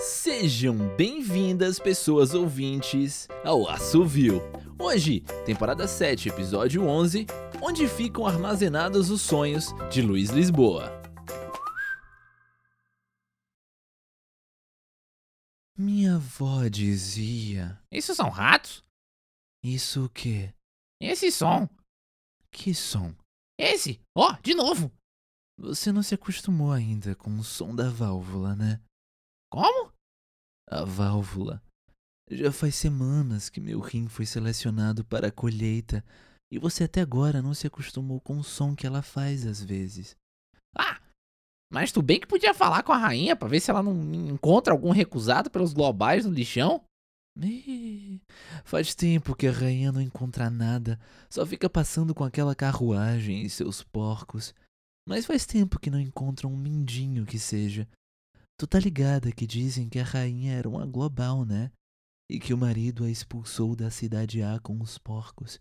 Sejam bem-vindas, pessoas ouvintes, ao Assovio. Hoje, temporada 7, episódio 11, onde ficam armazenados os sonhos de Luiz Lisboa. Minha avó dizia. Isso são ratos? Isso o quê? Esse som. Que som? Esse. Ó, de novo. Você não se acostumou ainda com o som da válvula, né? Como? A válvula. Já faz semanas que meu rim foi selecionado para a colheita e você até agora não se acostumou com o som que ela faz às vezes. Ah, mas tu bem que podia falar com a rainha pra ver se ela não encontra algum recusado pelos globais no lixão? Ih, faz tempo que a rainha não encontra nada, só fica passando com aquela carruagem e seus porcos. Mas faz tempo que não encontra um mindinho que seja. Tu tá ligada que dizem que a rainha era uma global, né? E que o marido a expulsou da cidade A com os porcos.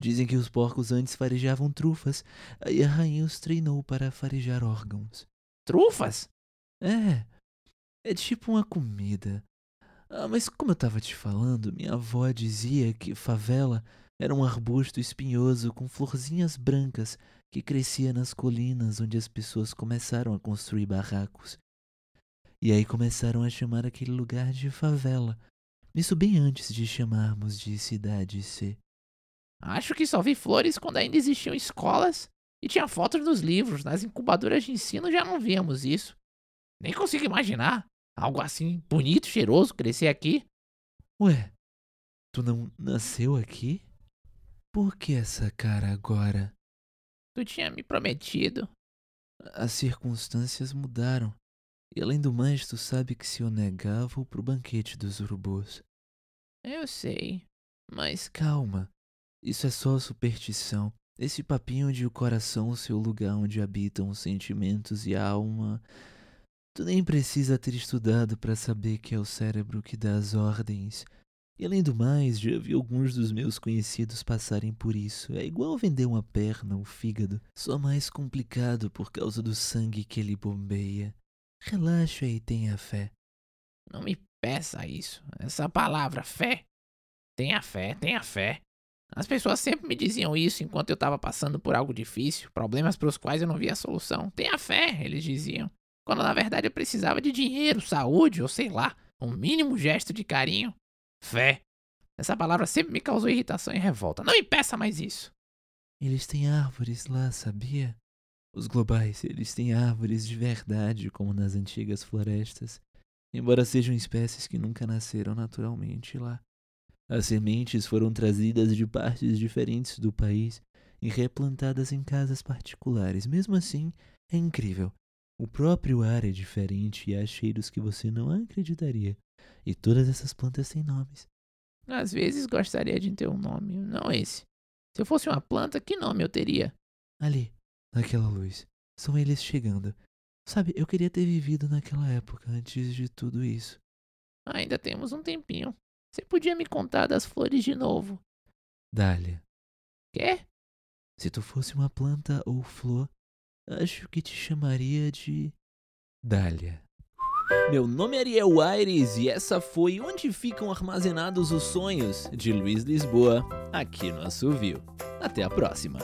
Dizem que os porcos antes farejavam trufas, aí a rainha os treinou para farejar órgãos. Trufas? É, é tipo uma comida. Ah, mas como eu tava te falando, minha avó dizia que favela era um arbusto espinhoso com florzinhas brancas que crescia nas colinas onde as pessoas começaram a construir barracos. E aí começaram a chamar aquele lugar de favela. Isso bem antes de chamarmos de cidade C. Acho que só vi flores quando ainda existiam escolas e tinha fotos nos livros. Nas incubadoras de ensino já não víamos isso. Nem consigo imaginar algo assim bonito, cheiroso crescer aqui. Ué, tu não nasceu aqui? Por que essa cara agora? Tu tinha me prometido. As circunstâncias mudaram. E além do mais, tu sabe que se eu negar, vou pro banquete dos urubus. Eu sei, mas Calma, isso é só superstição. Esse papinho de o coração ser o lugar onde habitam os sentimentos e a alma. Tu nem precisa ter estudado para saber que é o cérebro que dá as ordens. E além do mais, já vi alguns dos meus conhecidos passarem por isso. É igual vender uma perna ou fígado, só mais complicado por causa do sangue que ele bombeia. Relaxa e tenha fé. não me peça isso. Essa palavra fé. Tenha fé, tenha fé. As pessoas sempre me diziam isso enquanto eu tava passando por algo difícil, problemas para os quais eu não via solução. Tenha fé, eles diziam. Quando na verdade eu precisava de dinheiro, saúde ou sei lá, um mínimo gesto de carinho. Fé. Essa palavra sempre me causou irritação e revolta. Não me peça mais isso. Eles têm árvores lá, sabia? Os globais, eles têm árvores de verdade, como nas antigas florestas, embora sejam espécies que nunca nasceram naturalmente lá. As sementes foram trazidas de partes diferentes do país e replantadas em casas particulares. Mesmo assim, é incrível. O próprio ar é diferente e há cheiros que você não acreditaria. E todas essas plantas têm nomes. Às vezes gostaria de ter um nome, não esse. Se eu fosse uma planta, que nome eu teria? Ali, naquela luz. São eles chegando. Sabe, eu queria ter vivido naquela época antes de tudo isso. Ainda temos um tempinho. Você podia me contar das flores de novo. Dália, Quê? se tu fosse uma planta ou flor, acho que te chamaria de. Dália. Meu nome é Ariel Aires e essa foi Onde Ficam Armazenados os Sonhos, de Luiz Lisboa, aqui no Assovio. Até a próxima!